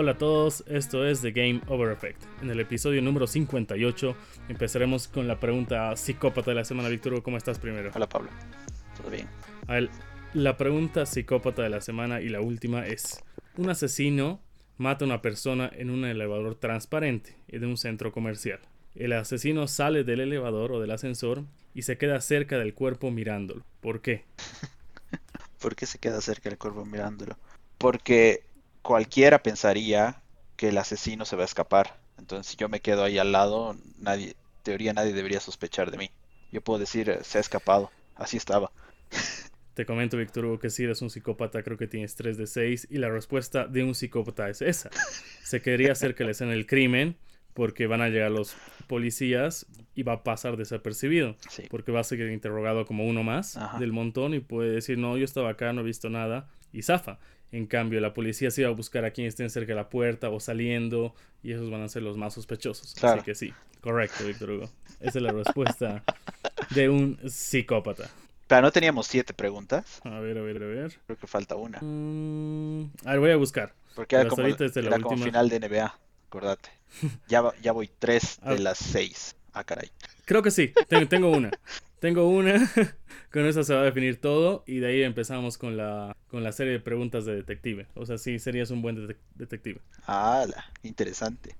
Hola a todos, esto es The Game Over Effect. En el episodio número 58 empezaremos con la pregunta psicópata de la semana. Víctor, ¿cómo estás primero? Hola Pablo, ¿todo bien? la pregunta psicópata de la semana y la última es, un asesino mata a una persona en un elevador transparente de un centro comercial. El asesino sale del elevador o del ascensor y se queda cerca del cuerpo mirándolo. ¿Por qué? ¿Por qué se queda cerca del cuerpo mirándolo? Porque cualquiera pensaría que el asesino se va a escapar. Entonces, si yo me quedo ahí al lado, nadie, teoría nadie debería sospechar de mí. Yo puedo decir, eh, se ha escapado. Así estaba. Te comento, Víctor Hugo, que si eres un psicópata, creo que tienes 3 de 6. Y la respuesta de un psicópata es esa. Se quedaría hacer que le hacen el crimen porque van a llegar los policías y va a pasar desapercibido. Porque va a seguir interrogado como uno más del montón y puede decir, no, yo estaba acá, no he visto nada. Y zafa. En cambio, la policía se va a buscar a quien estén cerca de la puerta o saliendo y esos van a ser los más sospechosos. Así que sí, correcto, Víctor Hugo. Esa es la respuesta de un psicópata. Pero no teníamos siete preguntas. A ver, a ver, a ver. Creo que falta una. Mm, a ver, voy a buscar. Porque era, como, era como, final de NBA, acordate. Ya, ya voy tres de las seis. Ah, caray. Creo que sí, tengo, una. tengo una. con eso se va a definir todo. Y de ahí empezamos con la, con la serie de preguntas de detective. O sea, sí, serías un buen detective. Ah, interesante.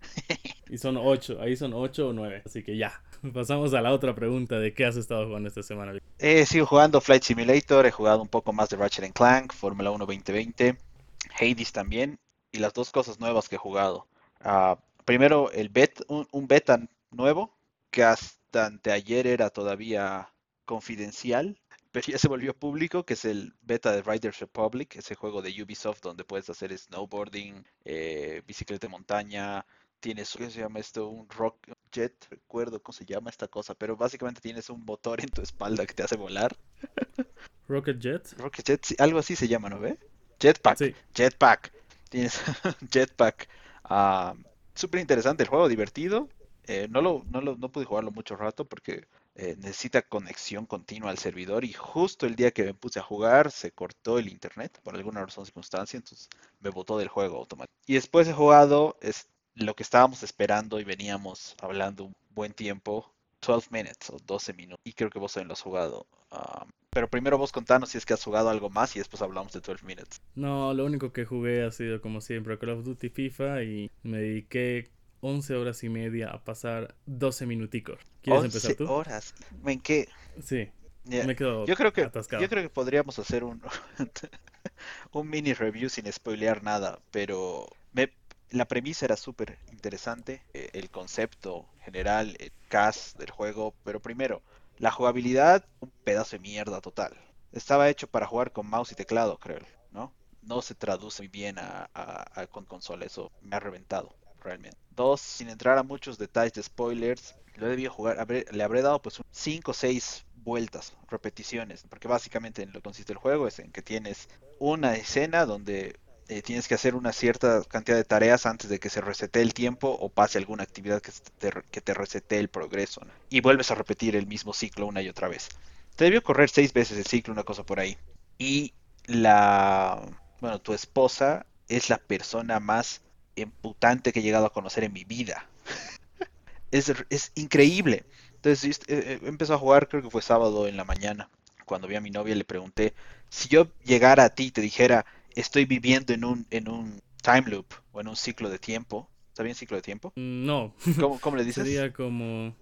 y son ocho. Ahí son ocho o nueve. Así que ya. Pasamos a la otra pregunta de qué has estado jugando esta semana. He sido jugando Flight Simulator, he jugado un poco más de Ratchet Clank, Fórmula 1 2020, Hades también, y las dos cosas nuevas que he jugado. Ah, primero, el bet, un, beta nuevo, que hasta anteayer era todavía confidencial, pero ya se volvió público, que es el beta de Riders Republic, ese juego de Ubisoft donde puedes hacer snowboarding, eh, bicicleta de montaña, tienes, ¿qué se llama esto? Un rock jet, recuerdo cómo se llama esta cosa, pero básicamente tienes un motor en tu espalda que te hace volar. Rocket Jet. Rocket Jet, algo así se llama, ¿no ve? Jetpack. Jetpack. Tienes jetpack. Ah, súper interesante el juego, divertido. Eh, no, lo, no, lo, no pude jugarlo mucho rato porque eh, necesita conexión continua al servidor y justo el día que me puse a jugar se cortó el internet por alguna razón circunstancia, entonces me botó del juego automáticamente. Y después he jugado es, lo que estábamos esperando y veníamos hablando un buen tiempo, 12 minutes o 12 minutos. Y creo que vos también lo has jugado. Um, pero primero vos contanos si es que has jugado algo más y después hablamos de 12 minutes. No, lo único que jugué ha sido como siempre Call of Duty FIFA y me dediqué 11 horas y media a pasar 12 minuticos. ¿Quieres empezar tú? horas. ¿En qué? Sí. Me quedo yo creo que yo creo que podríamos hacer un un mini review sin spoilear nada, pero me la premisa era súper interesante, eh, el concepto general, el cast del juego, pero primero, la jugabilidad, un pedazo de mierda total. Estaba hecho para jugar con mouse y teclado, creo, ¿no? No se traduce muy bien a, con consola, eso me ha reventado, realmente. Dos, sin entrar a muchos detalles de spoilers, lo he debido jugar, le habré dado pues 5 o 6 vueltas, repeticiones, porque básicamente en lo que consiste el juego es en que tienes una escena donde eh, tienes que hacer una cierta cantidad de tareas antes de que se resete el tiempo o pase alguna actividad que te, que te resete el progreso. Y vuelves a repetir el mismo ciclo una y otra vez. Te debió correr seis veces el ciclo, una cosa por ahí. Y la, bueno, tu esposa es la persona más emputante que he llegado a conocer en mi vida. es, es, increíble. Entonces eh, eh, empezó a jugar, creo que fue sábado en la mañana. Cuando vi a mi novia le pregunté, si yo llegara a ti y te dijera, estoy viviendo en un, en un time loop o en un ciclo de tiempo. ¿Está bien ciclo de tiempo? Mm, no. ¿Cómo, le dices? Sería como...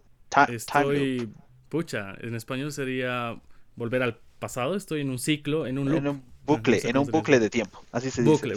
estoy... Pucha, en español sería volver al pasado. Estoy en un ciclo, en un loop. En un bucle, en un bucle de tiempo. Así se dice. Bucle,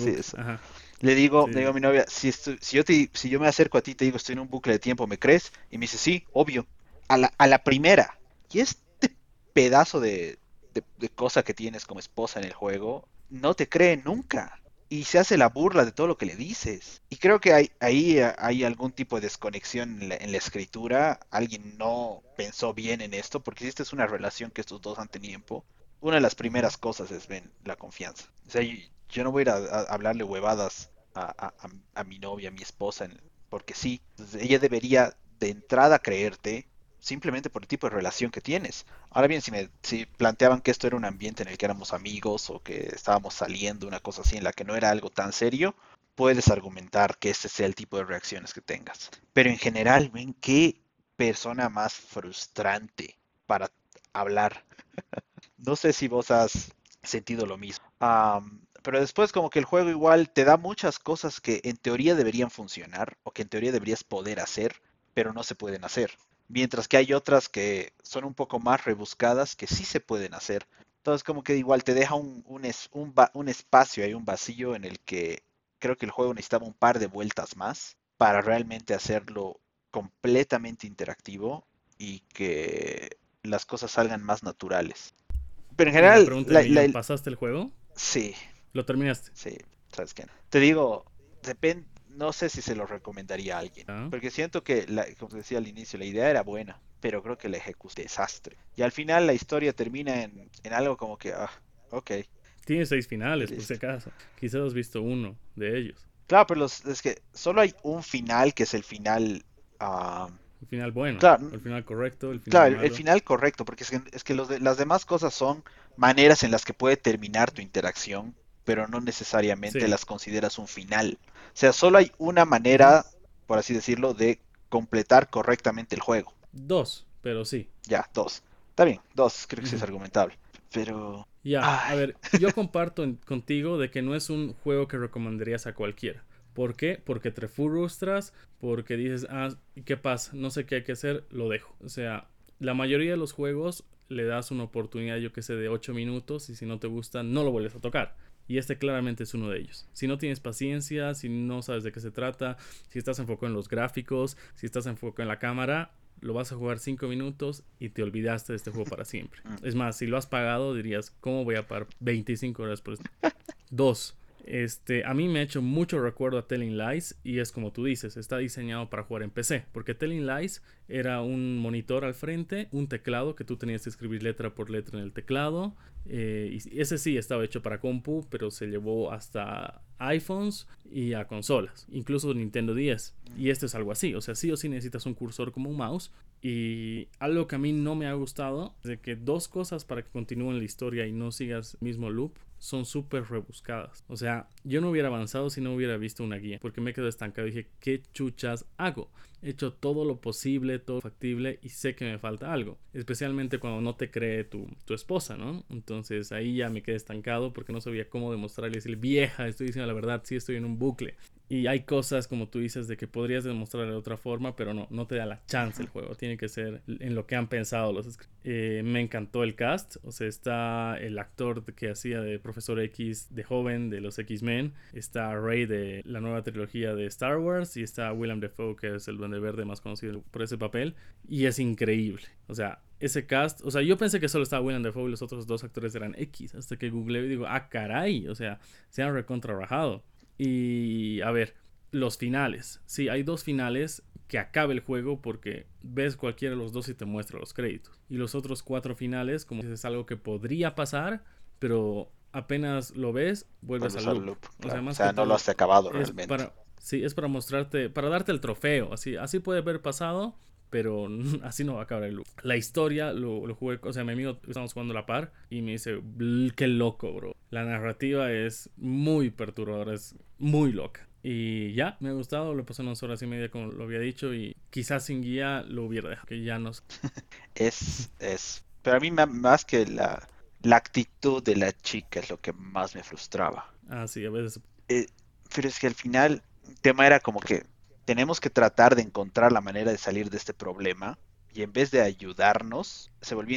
Le digo, le digo a mi novia, si, si, yo te, si yo me acerco a ti y te digo estoy en un bucle de tiempo, ¿me crees? Y me dice, sí, obvio. A la, a la primera. Y este pedazo de, de cosa que tienes como esposa en el juego no te cree nunca y se hace la burla de todo lo que le dices. Y creo que hay, ahí hay algún tipo de desconexión en la, escritura. Alguien no pensó bien en esto, porque si esta es una relación que estos dos han tenido tiempo, una de las primeras cosas es ven la confianza. O sea, yo, no voy a ir a, hablarle huevadas a, mi novia, a mi esposa, porque sí, ella debería de entrada creerte simplemente por el tipo de relación que tienes. Ahora bien, si me si planteaban que esto era un ambiente en el que éramos amigos o que estábamos saliendo, una cosa así, en la que no era algo tan serio, puedes argumentar que este sea el tipo de reacciones que tengas. Pero en general, ven qué persona más frustrante para hablar. no sé si vos has sentido lo mismo. Pero después como que el juego igual te da muchas cosas que en teoría deberían funcionar o que en teoría deberías poder hacer, pero no se pueden hacer. Mientras que hay otras que son un poco más rebuscadas que sí se pueden hacer. Entonces como que igual te deja un, un, un, un espacio, hay un vacío en el que creo que el juego necesitaba un par de vueltas más para realmente hacerlo completamente interactivo y que las cosas salgan más naturales. Pero en general... ¿Pasaste el juego? Sí. ¿Lo terminaste? Sí, sabes qué. Te digo, depende, no sé si se lo recomendaría a alguien. Ah. Porque siento que, la, como decía al inicio, la idea era buena, pero creo que la ejecución desastre. Y al final la historia termina en, en algo como que, ah, ok. Tiene seis finales, por si acaso. Quizás has visto uno de ellos. Claro, pero es que solo hay un final que es el final. Uh, el final bueno, claro, el final correcto. El final claro, el final correcto, porque es que, es que los de, las demás cosas son maneras en las que puede terminar tu interacción, pero no necesariamente las consideras un final. O sea, solo hay una manera, por así decirlo, de completar correctamente el juego. Dos, pero sí. Ya, dos. Está bien, dos, creo que sí es argumentable. Pero ya, a ver, yo comparto contigo de que no es un juego que recomendarías a cualquiera. ¿Por qué? Porque te frustras, porque dices, ah, ¿qué pasa? No sé qué hay que hacer, lo dejo. O sea, la mayoría de los juegos le das una oportunidad, yo que sé, de 8 minutos y si no te gusta, no lo vuelves a tocar. Y este claramente es uno de ellos. Si no tienes paciencia, si no sabes de qué se trata, si estás enfocado en los gráficos, si estás enfocado en la cámara, lo vas a jugar 5 minutos y te olvidaste de este juego para siempre. Es más, si lo has pagado, dirías, ¿cómo voy a pagar 25 horas por esto? Dos, este, a mí me ha hecho mucho recuerdo a Telling Lies y es como tú dices, está diseñado para jugar en PC, porque Telling Lies era un monitor al frente, un teclado que tú tenías que escribir letra por letra en el teclado, eh, y ese sí estaba hecho para compu, pero se llevó hasta iPhones y a consolas, incluso Nintendo 10. Y este es algo así, o sea, sí o sí necesitas un cursor como un mouse. Y algo que a mí no me ha gustado de que dos cosas para que continúen la historia y no sigas el mismo loop son súper rebuscadas. O sea, yo no hubiera avanzado si no hubiera visto una guía, porque me quedo estancado y dije, ¿qué chuchas hago? He hecho todo lo posible, todo factible y sé que me falta algo. Especialmente cuando no te cree tu, tu esposa, ¿no? Entonces ahí ya me quedé estancado porque no sabía cómo demostrarle. Decir, vieja, estoy diciendo la verdad, sí estoy en un bucle. Y hay cosas, como tú dices, de que podrías demostrarle de otra forma, pero no, no te da la chance el juego. Tiene que ser en lo que han pensado los eh, Me encantó el cast. O sea, está el actor que hacía de Profesor X de joven de los X-Men. Está Rey de la nueva trilogía de Star Wars. Y está William Defoe, que es el Duende Verde más conocido por ese papel. Y es increíble. O sea, ese cast, o sea, yo pensé que solo estaba William Defoe y los otros dos actores eran X, hasta que googleé y digo, ah, caray, o sea, se han recontrarrajado. Y a ver, los finales. Sí, hay dos finales que acabe el juego porque ves cualquiera de los dos y te muestra los créditos. Y los otros cuatro finales, como es algo que podría pasar, pero apenas lo ves, vuelves, al loop. O sea, no lo has acabado realmente. Para, sí, es para mostrarte, para darte el trofeo. Así, así puede haber pasado, pero así no va a acabar el loop. La historia lo, lo jugué, o sea, mi amigo estamos jugando a la par y me dice, qué loco, bro. La narrativa es muy perturbadora, es muy loca. Y ya, me ha gustado, lo pasé unas horas y media como lo había dicho y quizás sin guía lo hubiera dejado, que ya no es, es, pero a mí más que la, la actitud de la chica es lo que más me frustraba. Ah, sí, a veces. Eh, pero es que al final el tema era como que tenemos que tratar de encontrar la manera de salir de este problema y en vez de ayudarnos, se volvió,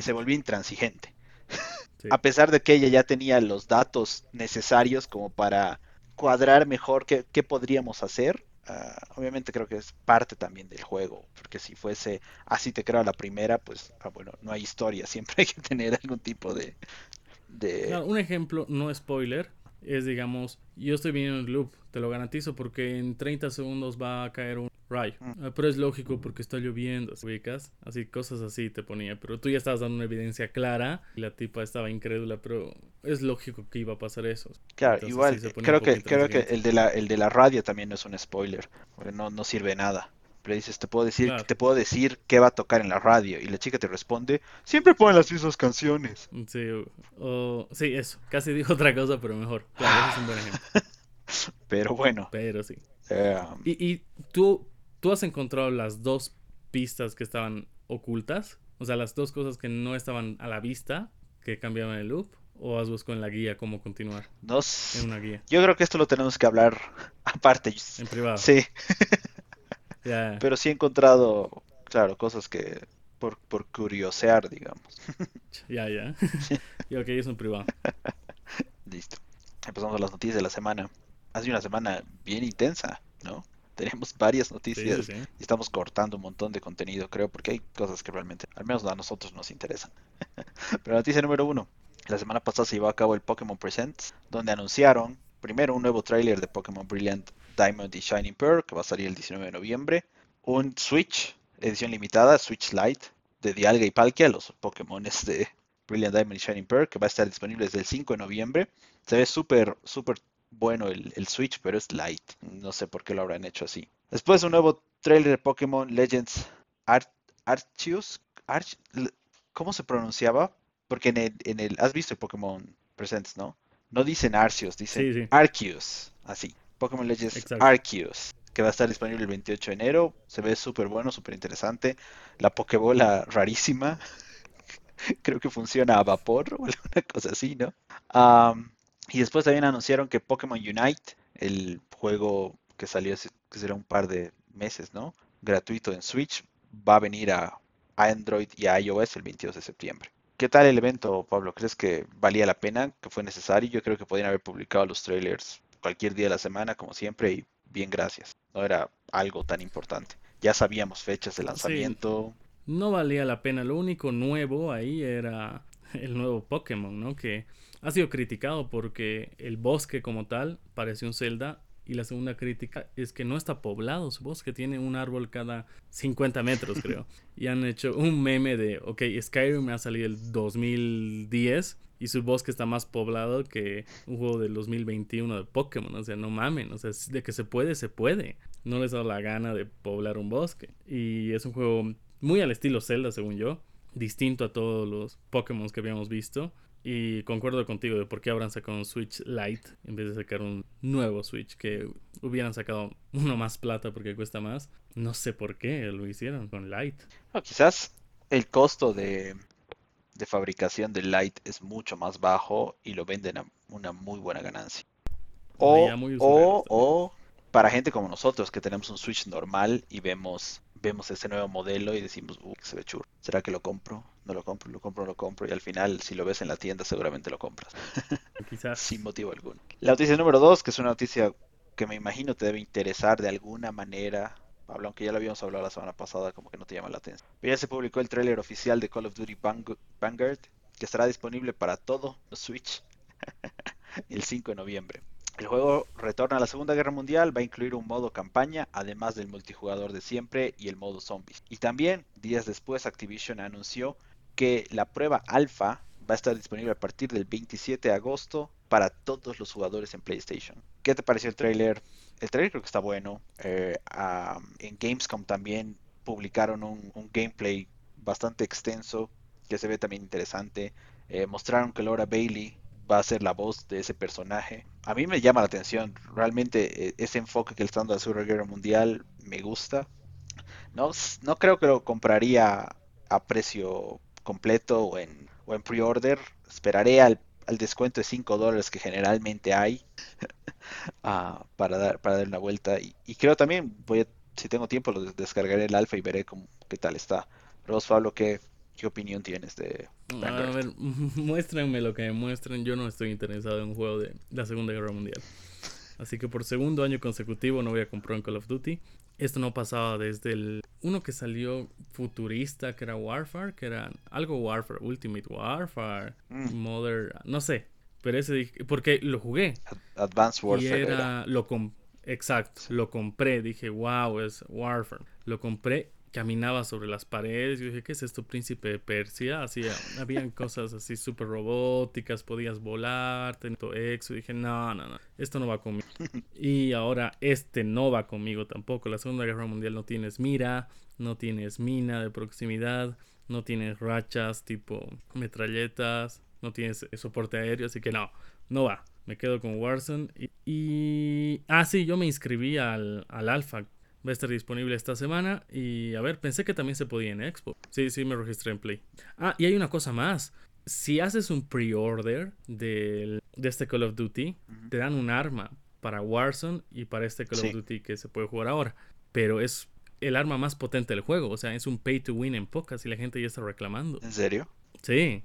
se volvió intransigente. A pesar de que ella ya tenía los datos necesarios como para cuadrar mejor qué, podríamos hacer, ah, obviamente creo que es parte también del juego, porque si fuese así te creo la primera, pues ah, bueno, no hay historia, siempre hay que tener algún tipo de... de... un ejemplo, no spoiler, es digamos, yo estoy viendo el loop, te lo garantizo porque en 30 segundos va a caer un rayo. Mm. Ah, pero es lógico porque está lloviendo, ubicas? Así, cosas así te ponía. Pero tú ya estabas dando una evidencia clara y la tipa estaba incrédula, pero es lógico que iba a pasar eso. Claro, igual, creo que, creo que el de, la, el de la radio también no es un spoiler, porque no, no sirve nada le dices, te puedo decir, te puedo decir qué va a tocar en la radio. Y la chica te responde, siempre ponen las mismas canciones. Sí, sí, eso. Casi dijo otra cosa, pero mejor. Claro, es un buen ejemplo. Pero bueno. Pero sí. eh, ¿Y, y tú, tú has encontrado las dos pistas que estaban ocultas? O sea, las dos cosas que no estaban a la vista, que cambiaban el loop. ¿O has buscado en la guía cómo continuar? no En una guía, Yo creo que esto lo tenemos que hablar aparte. en privado. Sí, Pero sí he encontrado, claro, cosas que por, por curiosear, digamos. Ya, ya. y ok, es un privado. Listo. Empezamos a las noticias de la semana. Ha sido una semana bien intensa, ¿no? Tenemos varias noticias sí, sí. y estamos cortando un montón de contenido, creo, porque hay cosas que realmente, al menos a nosotros nos interesan. Pero noticia número uno. La semana pasada se llevó a cabo el Pokémon Presents, donde anunciaron primero un nuevo tráiler de Pokémon Brilliant Diamond y Shining Pearl, que va a salir el 19 de noviembre. Un Switch, edición limitada, Switch Lite, de Dialga y Palkia, los Pokémones de Brilliant Diamond y Shining Pearl, que va a estar disponible desde el 5 de noviembre. Se ve súper, súper bueno el, el Switch, pero es light. No sé por qué lo habrán hecho así. Después un nuevo trailer de Pokémon Legends Ar Arceus. Arch- ¿Cómo se pronunciaba? Porque en el, en el... ¿Has visto el Pokémon Presents, no? No dicen Arceus, dicen Sí, sí. Arceus. Así. Pokémon Legends Exacto. Arceus. Que va a estar disponible el 28 de enero. Se ve súper bueno, súper interesante. La Pokébola rarísima. Creo que funciona a vapor o alguna cosa así, ¿no? Y después también anunciaron que Pokémon Unite, el juego que salió hace, que será un par de meses, ¿no? Gratuito en Switch, va a venir a Android y a iOS el 22 de septiembre. ¿Qué tal el evento, Pablo? ¿Crees que valía la pena? ¿Que fue necesario? Yo creo que podían haber publicado los trailers cualquier día de la semana, como siempre, y bien, gracias. No era algo tan importante. Ya sabíamos fechas de Sí, lanzamiento. no valía la pena. Lo único nuevo ahí era el nuevo Pokémon, ¿no? Que ha sido criticado porque el bosque como tal parece un Zelda. Y la segunda crítica es que no está poblado su bosque, tiene un árbol cada 50 metros, creo. Y han hecho un meme de, ok, Skyrim ha salido el 2010 y su bosque está más poblado que un juego del 2021 de Pokémon. O sea, no mamen, o sea, de que se puede, se puede. No les ha dado la gana de poblar un bosque. Y es un juego muy al estilo Zelda, según yo. Distinto a todos los Pokémon que habíamos visto. Y concuerdo contigo de por qué habrán sacado un Switch Lite en vez de sacar un nuevo Switch. Que hubieran sacado uno más plata porque cuesta más. No sé por qué lo hicieron con Lite. O quizás el costo de, de fabricación del Lite es mucho más bajo y lo venden a una muy buena ganancia. O, o, o para gente como nosotros que tenemos un Switch normal y vemos, vemos ese nuevo modelo y decimos, uh, se ve chulo. ¿Será que lo compro? No lo compro, lo compro, lo compro. Y al final, si lo ves en la tienda, seguramente lo compras. Quizás. Sin motivo alguno. La noticia número dos, que es una noticia que me imagino te debe interesar de alguna manera. Pablo, aunque ya lo habíamos hablado la semana pasada, como que no te llama la atención. Pero ya se publicó el tráiler oficial de Call of Duty Vang- Vanguard, que estará disponible para todo los Switch el 5 de noviembre. El juego retorna a la Segunda Guerra Mundial, va a incluir un modo campaña, además del multijugador de siempre y el modo zombies. Y también, días después, Activision anunció que la prueba alfa va a estar disponible a partir del 27 de agosto para todos los jugadores en PlayStation. ¿Qué te pareció el tráiler? El tráiler creo que está bueno. Eh, en Gamescom también publicaron un, gameplay bastante extenso que se ve también interesante. Eh, mostraron que Laura Bailey va a ser la voz de ese personaje. A mí me llama la atención, realmente eh, ese enfoque que le están dando a la Segunda Guerra Mundial me gusta. No, no creo que lo compraría a precio completo o en, o en pre-order. Esperaré al, al descuento de 5 dólares que generalmente hay ah, para dar, para dar una vuelta. Y, y creo también, voy a- si tengo tiempo, lo des- descargaré el alfa y veré cómo, qué tal está. Pero vos, Pablo, ¿qué, qué opinión tienes de A Vanguard? ver, muéstrenme lo que me muestren. Yo no estoy interesado en un juego de la Segunda Guerra Mundial. Así que por segundo año consecutivo no voy a comprar un Call of Duty. Esto no pasaba desde el uno que salió futurista, que era Warfare, que era algo Warfare, Ultimate Warfare, Mm. Modern, no sé. Pero ese dije, porque lo jugué Ad- Advanced y Warfare era. era, lo com- exacto, lo compré, dije, wow, es Warfare. Lo compré, caminaba sobre las paredes, yo dije, ¿qué es esto, príncipe de Persia? Así, habían cosas así súper robóticas, podías volar, tenía todo exo, dije, no, no, no, esto no va conmigo. Y ahora este no va conmigo tampoco. La Segunda Guerra Mundial no tienes mira, no tienes mina de proximidad, no tienes rachas tipo metralletas, no tienes eh, soporte aéreo, así que no, no va. Me quedo con Warzone. Y, Ah, sí, yo me inscribí al, al Alpha. Va a estar disponible esta semana. Y a ver, pensé que también se podía en Expo. Sí, sí, me registré en Play. Ah, y hay una cosa más. Si haces un pre-order de este Call of Duty, te dan un arma para Warzone y para este Call of Duty que se puede jugar ahora. Pero es el arma más potente del juego. O sea, es un pay to win en pocas y la gente ya está reclamando. ¿En serio? Sí.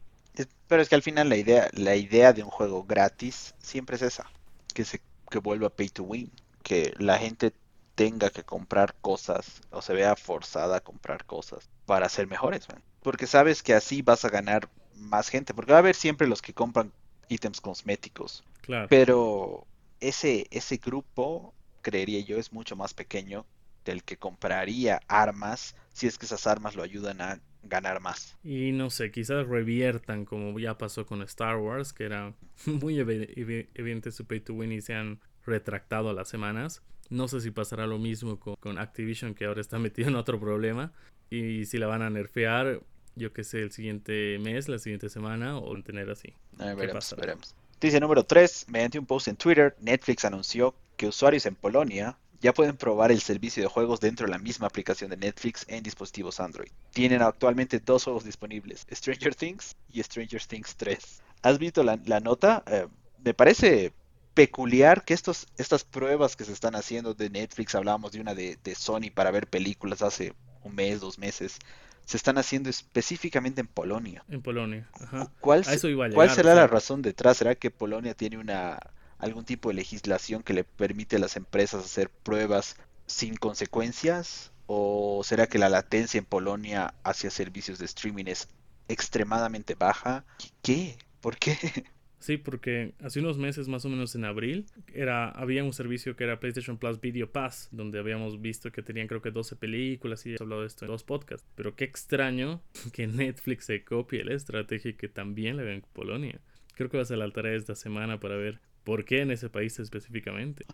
Pero es que al final la idea, la idea de un juego gratis siempre es esa. Que se que vuelva pay to win. Que la gente tenga que comprar cosas o se vea forzada a comprar cosas para ser mejores. Porque sabes que así vas a ganar más gente. Porque va a haber siempre los que compran ítems cosméticos. Claro. Pero ese, ese grupo, creería yo, es mucho más pequeño del que compraría armas si es que esas armas lo ayudan a ganar más. Y no sé, quizás reviertan como ya pasó con Star Wars, que era muy evidente su pay to win y se han retractado a las semanas. No sé si pasará lo mismo con, con Activision, que ahora está metido en otro problema. Y si la van a nerfear, yo que sé, el siguiente mes, la siguiente semana, o mantener así. veremos, veremos. Dice número 3, mediante un post en Twitter, Netflix anunció que usuarios en Polonia ya pueden probar el servicio de juegos dentro de la misma aplicación de Netflix en dispositivos Android. Tienen actualmente dos juegos disponibles, Stranger Things y Stranger Things 3. ¿Has visto la, nota? Eh, me parece peculiar que estos, estas pruebas que se están haciendo de Netflix, hablábamos de una de, de Sony para ver películas hace un mes, dos meses, se están haciendo específicamente en Polonia. En Polonia, ajá. ¿Cuál, será la razón detrás? ¿Será que Polonia tiene una algún tipo de legislación que le permite a las empresas hacer pruebas sin consecuencias? ¿O será que la latencia en Polonia hacia servicios de streaming es extremadamente baja? ¿Qué? ¿Por qué? Sí, porque hace unos meses, más o menos en abril, era, había un servicio que era PlayStation Plus Video Pass, donde habíamos visto que tenían creo que 12 películas y he hablado de esto en dos podcasts. Pero qué extraño que Netflix se copie la estrategia que también le ven en Polonia. Creo que va a la tarea esta semana para ver por qué en ese país específicamente.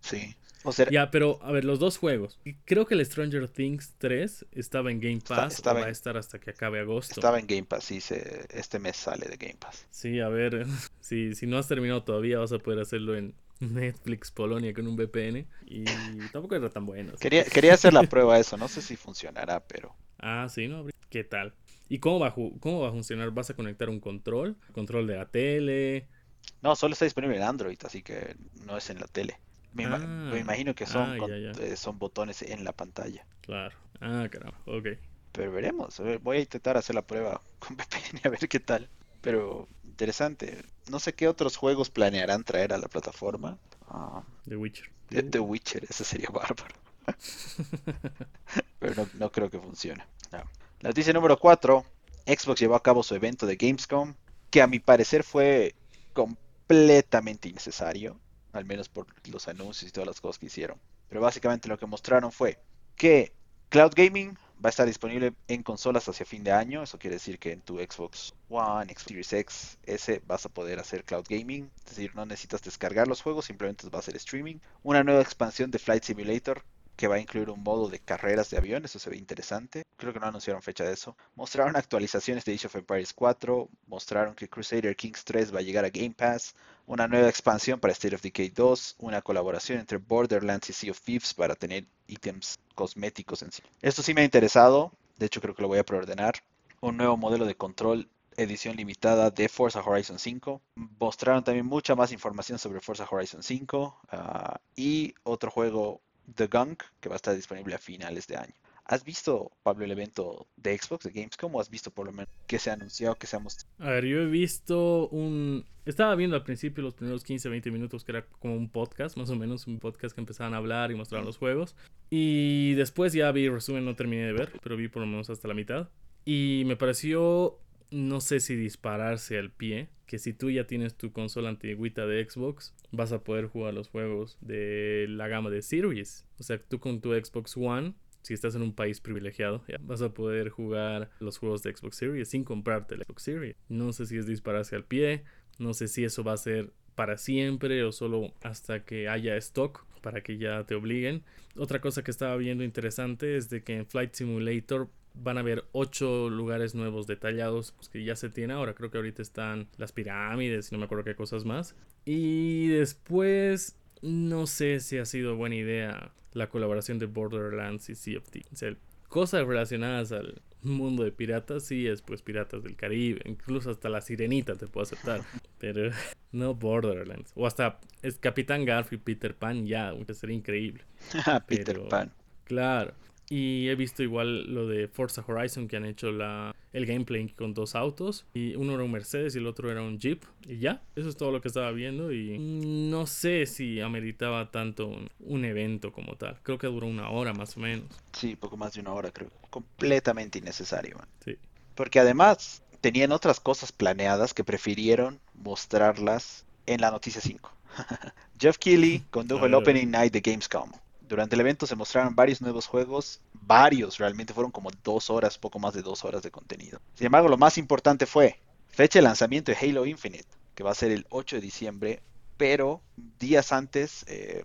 Sí. Ya, pero a ver, los dos juegos. Creo que el Stranger Things 3 estaba en Game Pass. Está, va a estar hasta que acabe agosto. Estaba en Game Pass, sí, este mes sale de Game Pass. Sí, a ver, si, si no has terminado todavía vas a poder hacerlo en Netflix Polonia con un VPN. Y tampoco era tan bueno. Quería, quería hacer la prueba de eso, no sé si funcionará, pero... Ah, sí, ¿no? ¿Qué tal? ¿Y cómo va, cómo va a funcionar? ¿Vas a conectar un control? ¿Control de la tele? No, solo está disponible en Android, así que no es en la tele. Me, ah, imagino que son, ah, eh, son botones en la pantalla. Claro. Ah, caramba. Ok. Pero veremos. Voy a intentar hacer la prueba con VPN a ver qué tal. Pero interesante. No sé qué otros juegos planearán traer a la plataforma. Ah, The Witcher. The, Witcher, ese sería bárbaro. Pero no, creo que funcione. La noticia número 4. Xbox llevó a cabo su evento de Gamescom, que a mi parecer fue completamente innecesario al menos por los anuncios y todas las cosas que hicieron. Pero básicamente lo que mostraron fue que Cloud Gaming va a estar disponible en consolas hacia fin de año. Eso quiere decir que en tu Xbox One, Xbox Series X, S vas a poder hacer Cloud Gaming. Es decir, no necesitas descargar los juegos, simplemente va a ser streaming. Una nueva expansión de Flight Simulator que va a incluir un modo de carreras de avión, eso se ve interesante. Creo que no anunciaron fecha de eso. Mostraron actualizaciones de Age of Empires 4, mostraron que Crusader Kings 3 va a llegar a Game Pass, una nueva expansión para State of Decay 2, una colaboración entre Borderlands y Sea of Thieves para tener ítems cosméticos en sí. Esto sí me ha interesado, de hecho creo que lo voy a preordenar. Un nuevo modelo de control edición limitada de Forza Horizon 5. Mostraron también mucha más información sobre Forza Horizon 5 ah, y otro juego The Gunk, que va a estar disponible a finales de año. ¿Has visto, Pablo, el evento de Xbox, de Gamescom, o has visto por lo menos que se ha anunciado, que se ha mostrado? A ver, yo he visto un... Estaba viendo al principio los primeros 15, 20 minutos, que era como un podcast, más o menos, un podcast que empezaban a hablar y mostraban los juegos. Y después ya vi resumen, no terminé de ver, pero vi por lo menos hasta la mitad. Y me pareció no sé si dispararse al pie, que si tú ya tienes tu consola antigüita de Xbox, vas a poder jugar los juegos de la gama de Series. O sea, tú con tu Xbox One, si estás en un país privilegiado, vas a poder jugar los juegos de Xbox Series sin comprarte la Xbox Series. No sé si es dispararse al pie, no sé si eso va a ser para siempre o solo hasta que haya stock para que ya te obliguen. Otra cosa que estaba viendo interesante es de que en Flight Simulator van a haber ocho lugares nuevos detallados pues, que ya se tiene ahora. Creo que ahorita están las pirámides y no me acuerdo qué cosas más. Y después, no sé si ha sido buena idea la colaboración de Borderlands y Sea of Thieves. O sea, cosas relacionadas al mundo de piratas, sí es pues Piratas del Caribe, incluso hasta la Sirenita te puedo aceptar, pero no Borderlands, o hasta es Capitán Garfield, Peter Pan, ya, sería increíble. Peter Pan. Claro, y he visto igual lo de Forza Horizon que han hecho la, el gameplay con dos autos. Y uno era un Mercedes y el otro era un Jeep. Y ya, eso es todo lo que estaba viendo. Y no sé si ameritaba tanto un, evento como tal. Creo que duró una hora más o menos. Sí, poco más de una hora creo. Completamente innecesario. Sí. Porque además tenían otras cosas planeadas que prefirieron mostrarlas en la noticia 5. Jeff Keighley condujo el Opening Night de Gamescom durante el evento se mostraron varios nuevos juegos, varios realmente, fueron como dos horas, poco más de dos horas de contenido. Sin embargo, lo más importante fue fecha de lanzamiento de Halo Infinite, que va a ser el 8 de diciembre, pero días antes eh,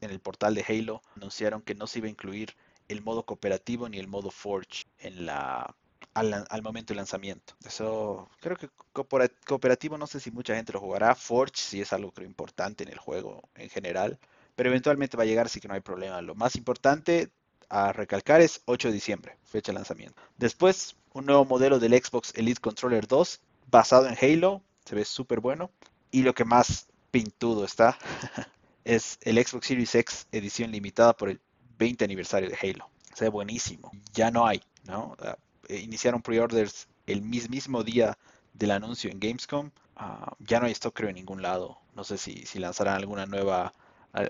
en el portal de Halo anunciaron que no se iba a incluir el modo cooperativo ni el modo Forge en la, al, al, momento del lanzamiento. Eso creo que cooperativo no sé si mucha gente lo jugará. Forge sí es algo creo importante en el juego en general pero eventualmente va a llegar, así que no hay problema. Lo más importante a recalcar es 8 de diciembre, fecha de lanzamiento. Después, un nuevo modelo del Xbox Elite Controller 2 basado en Halo, se ve súper bueno. Y lo que más pintudo está es el Xbox Series X edición limitada por el 20 aniversario de Halo. Se ve buenísimo. Ya no hay, ¿no? Eh, iniciaron pre-orders el mismo día del anuncio en Gamescom. Ah, ya no hay stock creo en ningún lado. No sé si, si lanzarán alguna nueva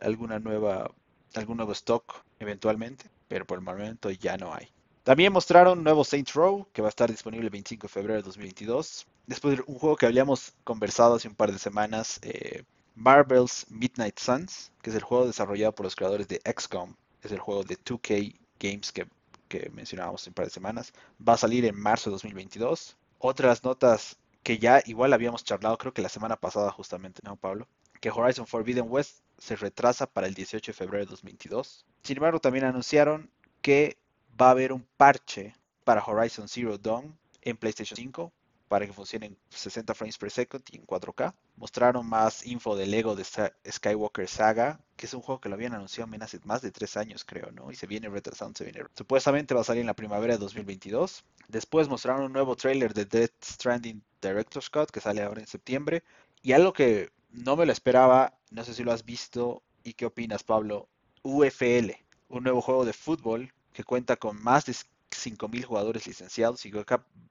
alguna nueva, algún nuevo stock eventualmente, pero por el momento ya no hay. También mostraron nuevo Saints Row, que va a estar disponible el 25 de febrero de 2022. Después de un juego que habíamos conversado hace un par de semanas, eh, Marvel's Midnight Suns, que es el juego desarrollado por los creadores de XCOM, es el juego de 2K Games que, que mencionábamos hace un par de semanas, va a salir en marzo de 2022. Otras notas que ya igual habíamos charlado, creo que la semana pasada justamente, ¿no, Pablo? Que Horizon Forbidden West se retrasa para el 18 de febrero de 2022. Sin embargo, también anunciaron que va a haber un parche para Horizon Zero Dawn en PlayStation 5 para que funcione en 60 frames per second y en 4K. Mostraron más info del Lego de Skywalker Saga, que es un juego que lo habían anunciado hace más de 3 años, creo, ¿no? Y se viene retrasando, se viene. Supuestamente va a salir en la primavera de 2022. Después mostraron un nuevo trailer de Death Stranding Director's Scott que sale ahora en septiembre. Y algo que no me lo esperaba, no sé si lo has visto y qué opinas, Pablo. UFL, un nuevo juego de fútbol que cuenta con más de 5.000 jugadores licenciados y que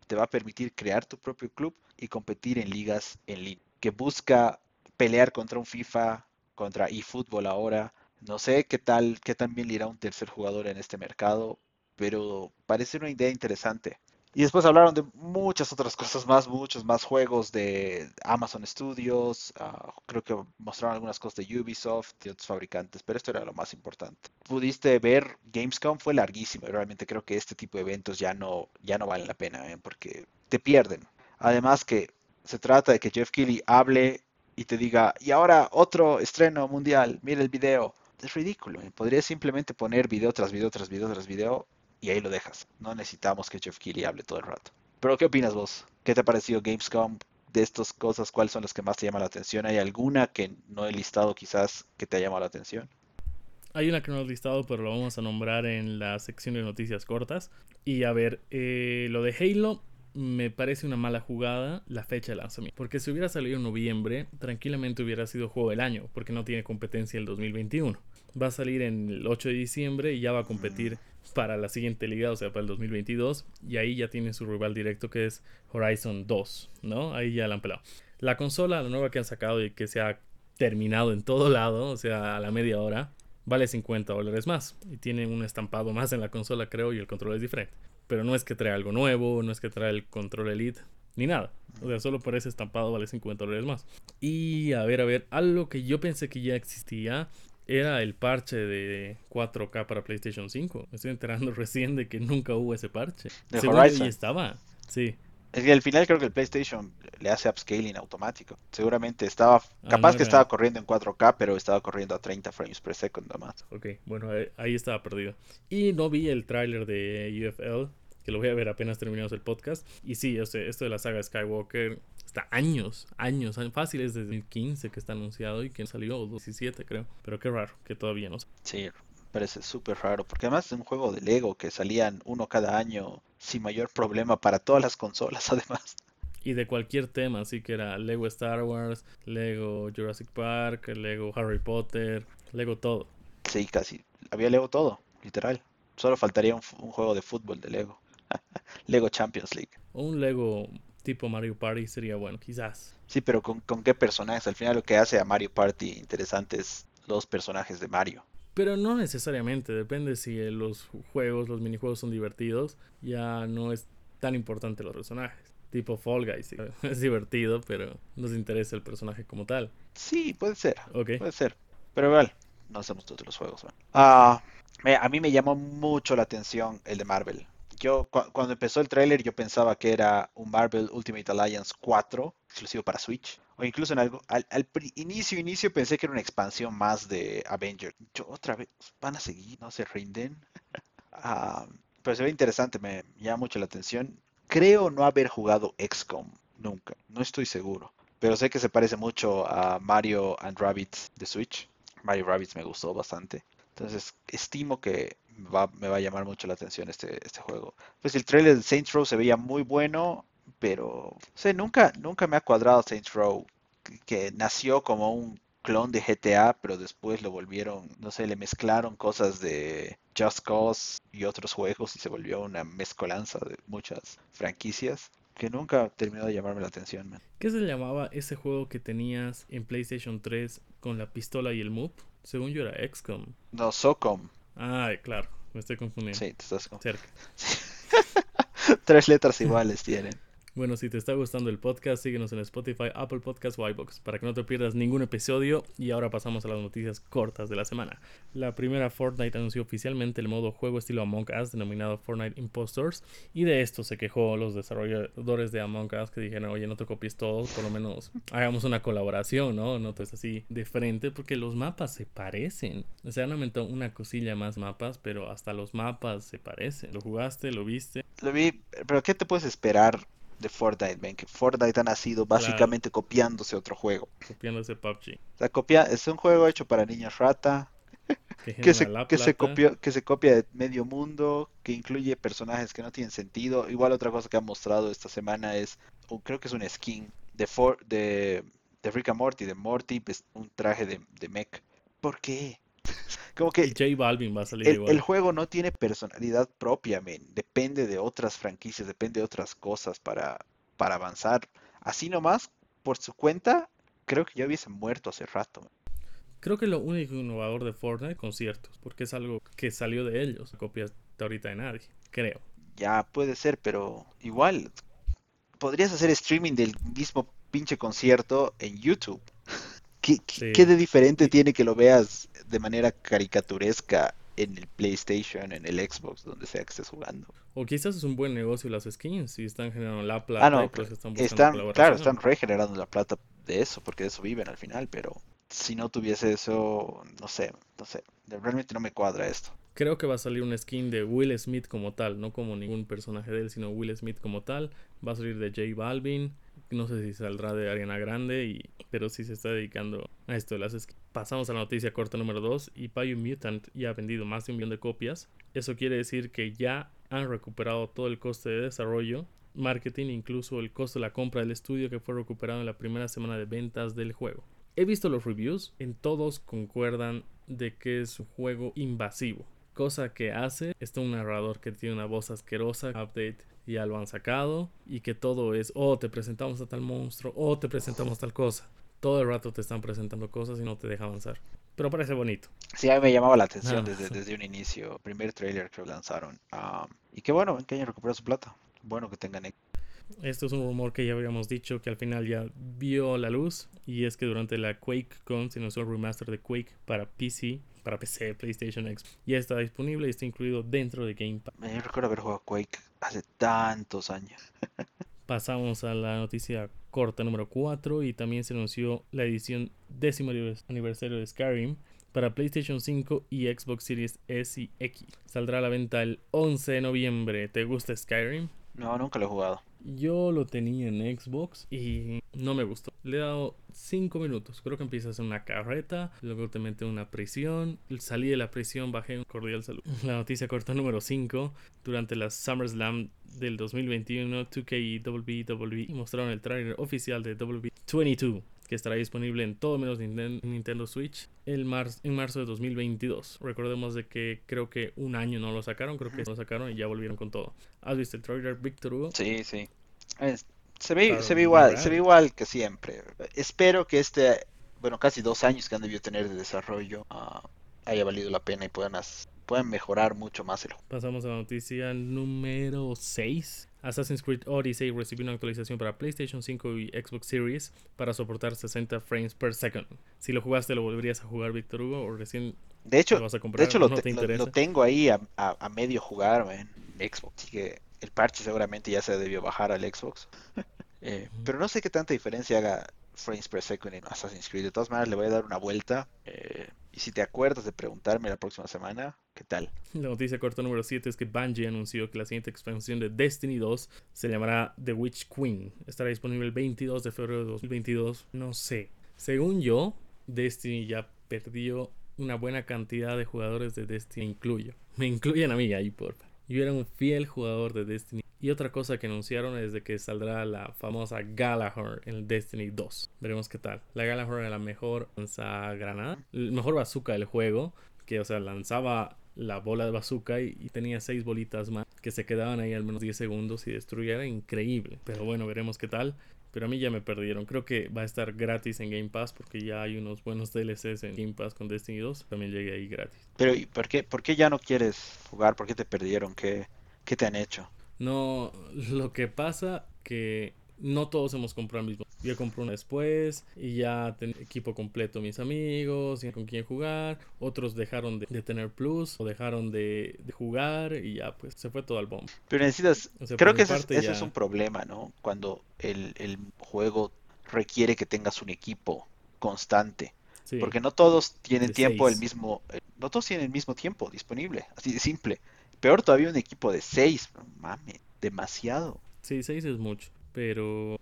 te va a permitir crear tu propio club y competir en ligas en línea. Que busca pelear contra un FIFA, contra eFootball ahora. No sé qué tal, qué tan bien irá un tercer jugador en este mercado, pero parece una idea interesante. Y después hablaron de muchas otras cosas más, muchos más juegos de Amazon Studios, ah, creo que mostraron algunas cosas de Ubisoft y otros fabricantes, pero esto era lo más importante. Pudiste ver, Gamescom fue larguísimo y realmente creo que este tipo de eventos ya no, ya no valen la pena, ¿eh? porque te pierden. Además que se trata de que Jeff Keighley hable y te diga, y ahora otro estreno mundial, mira el video. Es ridículo, ¿eh? podría simplemente poner video tras video tras video tras video y ahí lo dejas. No necesitamos que Jeff Keighley hable todo el rato. Pero ¿qué opinas vos? ¿Qué te ha parecido Gamescom? De estas cosas, ¿cuáles son las que más te llaman la atención? ¿Hay alguna que no he listado quizás que te ha llamado la atención? Hay una que no he listado, pero lo vamos a nombrar en la sección de noticias cortas. Y a ver, eh, lo de Halo me parece una mala jugada la fecha de lanzamiento. Porque si hubiera salido en noviembre, tranquilamente hubiera sido juego del año, porque no tiene competencia el 2021. Va a salir en el 8 de diciembre y ya va a competir para la siguiente liga, o sea, para el 2022. Y ahí ya tiene su rival directo que es Horizon 2, ¿no? Ahí ya la han pelado. La consola, la nueva que han sacado y que se ha terminado en todo lado, o sea, a la media hora, vale 50 dólares más. Y tiene un estampado más en la consola, creo, y el control es diferente. Pero no es que trae algo nuevo, no es que trae el control Elite, ni nada. O sea, solo por ese estampado vale 50 dólares más. Y a ver, a ver, algo que yo pensé que ya existía era el parche de 4K para PlayStation 5. Me estoy enterando recién de que nunca hubo ese parche. De Horizon. estaba. Sí. Es que al final creo que el PlayStation le hace upscaling automático. Seguramente estaba, ah, capaz que estaba corriendo en 4K, pero estaba corriendo a 30 frames per second más. Ok, bueno, ahí estaba perdido. Y no vi el tráiler de UFL, que lo voy a ver apenas terminemos el podcast. Y sí, esto de la saga Skywalker está años, años, fáciles desde 2015 que está anunciado y que salió 2017 creo. Pero qué raro que todavía no. Sí, parece súper raro, porque además es un juego de Lego que salían uno cada año sin mayor problema para todas las consolas además. Y de cualquier tema, así que era Lego Star Wars, Lego Jurassic Park, Lego Harry Potter, Lego todo. Sí, casi. Había Lego todo, literal. Solo faltaría un, juego de fútbol de Lego. Lego Champions League. O un Lego tipo Mario Party sería bueno, quizás. Sí, pero ¿con, ¿con, qué personajes? Al final lo que hace a Mario Party interesante es los personajes de Mario. Pero no necesariamente, depende si los juegos, los minijuegos son divertidos, ya no es tan importante los personajes. Tipo Fall Guys, es divertido, pero nos interesa el personaje como tal. Sí, puede ser. Puede ser. Pero igual, no hacemos todos los juegos. Ah, a mí me llamó mucho la atención el de Marvel. Yo cuando empezó el tráiler yo pensaba que era un Marvel Ultimate Alliance 4 exclusivo para Switch o incluso en algo, al, inicio, inicio pensé que era una expansión más de Avengers. Yo otra vez, van a seguir, no se rinden. Ah, pero se ve interesante, me llama mucho la atención. Creo no haber jugado XCOM nunca, no estoy seguro. Pero sé que se parece mucho a Mario and Rabbids de Switch. Mario Rabbids me gustó bastante. Entonces estimo que va, me va a llamar mucho la atención este, este juego. Pues el trailer de Saints Row se veía muy bueno pero o nunca, nunca me ha cuadrado Saints Row, que, nació como un clon de GTA, pero después lo volvieron, no sé, le mezclaron cosas de Just Cause y otros juegos y se volvió una mezcolanza de muchas franquicias que nunca terminó de llamarme la atención. ¿Qué se llamaba ese juego que tenías en PlayStation 3 con la pistola y el MUP? Según yo era XCOM. No, SOCOM. Ah, claro, me estoy confundiendo. Sí, te estás confundiendo. Tres letras iguales tienen. Bueno, si te está gustando el podcast, síguenos en Spotify, Apple Podcasts o iBox para que no te pierdas ningún episodio. Y ahora pasamos a las noticias cortas de la semana. La primera Fortnite anunció oficialmente el modo juego estilo Among Us denominado Fortnite Impostors. Y de esto se quejó los desarrolladores de Among Us que dijeron, oye, no te copies todos, por lo menos hagamos una colaboración, ¿no? No te es así de frente porque los mapas se parecen. O sea, han aumentado una cosilla más mapas, pero hasta los mapas se parecen. ¿Lo jugaste? ¿Lo viste? Lo vi, pero ¿qué te puedes esperar de Fortnite, ven que Fortnite ha nacido básicamente copiándose otro juego. Copiándose PUBG. O sea, copia, es un juego hecho para niños rata, que, se, que, se copia, que se copia de medio mundo, que incluye personajes que no tienen sentido. Igual otra cosa que han mostrado esta semana es, creo que es un skin de, For, de, de Rick and Morty, de Morty, pues, un traje de, de mech. ¿Por qué? Como que J Balvin va a salir el, igual. el juego no tiene personalidad propia, Depende de otras franquicias, depende de otras cosas para, para avanzar. Así nomás, por su cuenta, creo que ya hubiese muerto hace rato. Creo que lo único innovador de Fortnite conciertos, porque es algo que salió de ellos, copias de ahorita de nadie, creo. Ya puede ser, pero igual podrías hacer streaming del mismo pinche concierto en YouTube. ¿Qué, de diferente tiene que lo veas de manera caricaturesca en el PlayStation, en el Xbox, donde sea que estés jugando? O quizás es un buen negocio las skins y están generando la plata. Ah, no, pues están, están claro, están regenerando la plata de eso, porque de eso viven al final, pero si no tuviese eso, no sé, no sé, realmente no me cuadra esto. Creo que va a salir un skin de Will Smith como tal, no como ningún personaje de él, sino Will Smith como tal. Va a salir de J Balvin, no sé si saldrá de Ariana Grande, y, pero sí se está dedicando a esto. Las Pasamos a la noticia corta número 2 y Payu Mutant ya ha vendido más de un millón de copias. Eso quiere decir que ya han recuperado todo el coste de desarrollo, marketing, incluso el costo de la compra del estudio que fue recuperado en la primera semana de ventas del juego. He visto los reviews, en todos concuerdan de que es un juego invasivo. Cosa que hace, está un narrador que tiene una voz asquerosa, update ya lo han sacado y que todo es, oh, te presentamos a tal monstruo, oh, te presentamos tal cosa. Todo el rato te están presentando cosas y no te deja avanzar. Pero parece bonito. Sí, a mí me llamaba la atención desde, desde, un inicio. Primer trailer que lanzaron. y qué bueno, que hayan recuperado su plata. Bueno que tengan esto es un rumor que ya habíamos dicho que al final ya vio la luz y es que durante la QuakeCon se anunció el remaster de Quake para PC para PC, PlayStation X. Ya está disponible y está incluido dentro de Game Pass. Me recuerdo haber jugado Quake hace tantos años. Pasamos a la noticia corta número 4 y también se anunció la edición décimo aniversario de Skyrim para PlayStation 5 y Xbox Series S y X. Saldrá a la venta el 11 de noviembre. ¿Te gusta Skyrim? No, nunca lo he jugado. Yo lo tenía en Xbox y no me gustó. Le he dado 5 minutos. Creo que empiezas en una carreta, luego te mete en una prisión. Salí de la prisión, bajé un cordial salud. La noticia corta número 5. Durante la SummerSlam del 2021, 2K y WWE mostraron el trailer oficial de WWE22 que estará disponible en todo menos Nintendo Switch el en marzo de 2022. Recordemos de que creo que un año no lo sacaron, creo que lo sacaron y ya volvieron con todo. ¿Has visto el trailer, Victor Hugo? Sí, sí. se, ve, se ve igual, se ve igual que siempre. Espero que este, bueno, casi dos años que han debido tener de desarrollo uh, haya valido la pena y puedan, puedan mejorar mucho más el juego. Pasamos a la noticia número 6. Assassin's Creed Odyssey recibió una actualización para PlayStation 5 y Xbox Series para soportar 60 frames per second. Si lo jugaste, ¿lo volverías a jugar, Víctor Hugo? ¿O recién de hecho, lo vas a comprar? De hecho, lo, lo, tengo ahí a, a, medio jugar en Xbox. Así que el parche seguramente ya se debió bajar al Xbox. eh, pero no sé qué tanta diferencia haga frames per second en Assassin's Creed. De todas maneras, le voy a dar una vuelta. Eh, y si te acuerdas de preguntarme la próxima semana, ¿qué tal? La noticia corta número 7 es que Bungie anunció que la siguiente expansión de Destiny 2 se llamará The Witch Queen. Estará disponible el 22 de febrero de 2022. No sé. Según yo, Destiny ya perdió una buena cantidad de jugadores de Destiny. Incluyo. Me incluyen a mí ahí, por Yo era un fiel jugador de Destiny y otra cosa que anunciaron es de que saldrá la famosa Galahorn en Destiny 2. Veremos qué tal. La Galahorn era la mejor granada, el mejor bazooka del juego, que o sea, lanzaba la bola de bazooka y, tenía seis bolitas más que se quedaban ahí al menos 10 segundos y destruía. Era increíble. Pero bueno, veremos qué tal. Pero a mí ya me perdieron. Creo que va a estar gratis en Game Pass porque ya hay unos buenos DLCs en Game Pass con Destiny 2. También llegué ahí gratis. Pero ¿y por qué, por qué ya no quieres jugar? ¿Por qué te perdieron? ¿Qué, qué te han hecho? No, lo que pasa que no todos hemos comprado el mismo. Yo compré uno después y ya tengo equipo completo mis amigos, y con quién jugar. Otros dejaron de, tener plus o dejaron de, jugar y ya pues se fue todo al bombo. Pero necesitas, creo que ese, es un problema, ¿no? Cuando el, el, juego requiere que tengas un equipo constante. Porque no todos tienen tiempo el mismo, eh, no todos tienen el mismo tiempo disponible, así de simple. Peor todavía un equipo de 6. Mame, demasiado. Sí, 6 es mucho. Pero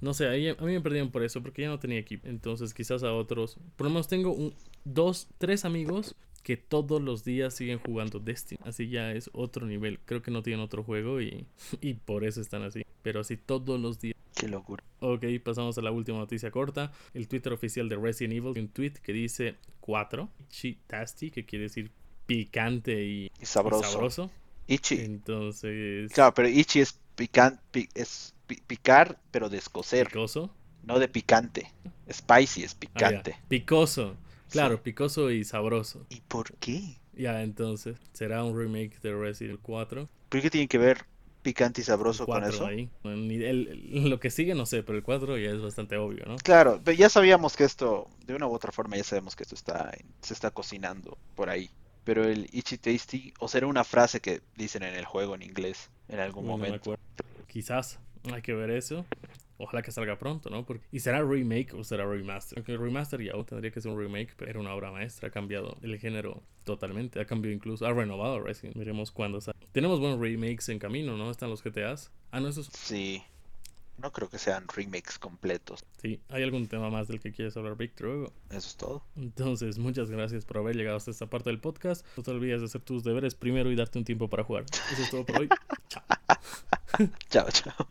no sé, a mí me perdieron por eso, porque ya no tenía equipo. Entonces, quizás a otros. Por lo menos tengo un, dos, tres amigos que todos los días siguen jugando Destiny. Así ya es otro nivel. Creo que no tienen otro juego y, y por eso están así. Pero así todos los días. Qué locura. Ok, pasamos a la última noticia corta. El Twitter oficial de Resident Evil, un tweet que dice 4, Tasty, que quiere decir picante y, sabroso. Ichi. Entonces. Claro, pero Ichi es picante, es picar, pero de escocer. Picoso. No de picante. Spicy es picante. Ah, picoso. Claro, picoso y sabroso. ¿Y por qué? Ya, entonces, será un remake de Resident 4. ¿Pero qué tiene que ver picante y sabroso con eso? Ahí. lo que sigue no sé, pero el 4 ya es bastante obvio, ¿no? Claro, pero ya sabíamos que esto, de una u otra forma, ya sabemos que esto está, se está cocinando por ahí pero el Ichi Tasty, o será una frase que dicen en el juego en inglés en algún momento. Quizás, hay que ver eso. Ojalá que salga pronto, ¿no? Porque, ¿Y será remake o será remaster? Aunque el remaster ya tendría que ser un remake, pero era una obra maestra, ha cambiado el género totalmente, ha cambiado incluso, ha renovado Resident. Veremos cuándo sale. Tenemos buenos remakes en camino, ¿no? Están los GTAs. Ah, no, esos. Sí. No creo que sean remakes completos. Sí, ¿hay algún tema más del que quieres hablar, Víctor? Eso es todo. Entonces, muchas gracias por haber llegado hasta esta parte del podcast. No te olvides de hacer tus deberes primero y darte un tiempo para jugar. Eso es todo por hoy. chao. chao, chao.